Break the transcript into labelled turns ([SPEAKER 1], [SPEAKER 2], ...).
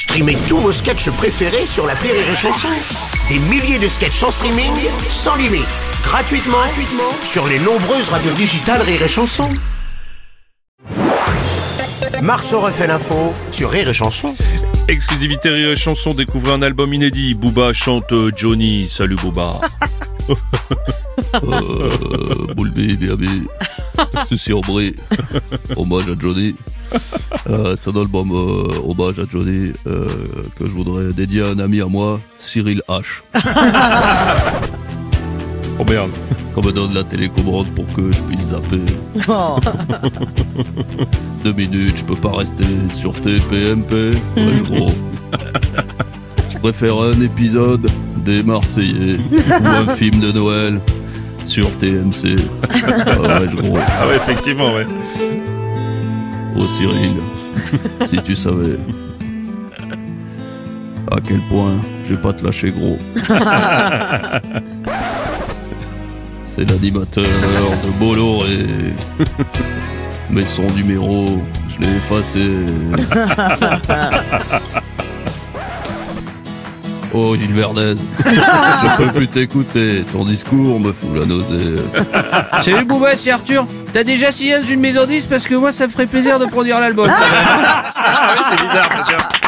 [SPEAKER 1] Streamez tous vos sketchs préférés sur la Rire et Chanson. Des milliers de sketchs en streaming, sans limite, gratuitement, gratuitement sur les nombreuses radios digitales Rire et Chanson. Marceau refait l'info sur Rire et Chanson.
[SPEAKER 2] Exclusivité Rire et Chanson, découvrez un album inédit. Booba chante euh, Johnny. Salut Booba.
[SPEAKER 3] Euh, BAB, Souci Aubry, hommage à Johnny. Euh, c'est un album euh, hommage à Johnny euh, que je voudrais dédier à un ami à moi, Cyril H.
[SPEAKER 2] Oh merde.
[SPEAKER 3] Qu'on me donne la télécommande pour que je puisse zapper. Deux minutes, je peux pas rester sur TPMP. Ouais, gros. Je préfère un épisode des Marseillais ou un film de Noël sur TMC. Ouais, gros.
[SPEAKER 2] Ah ouais, effectivement, ouais.
[SPEAKER 3] Oh Cyril, si tu savais à quel point je vais pas te lâcher gros. C'est l'animateur de Bolloré. Mais son numéro, je l'ai effacé. Oh Gilles Verdez, je peux plus t'écouter, ton discours me fout la nausée.
[SPEAKER 4] Salut Bouba, c'est Arthur. T'as déjà signé dans une maison 10 parce que moi ça me ferait plaisir de produire l'album.
[SPEAKER 2] Ah ouais, c'est bizarre, c'est.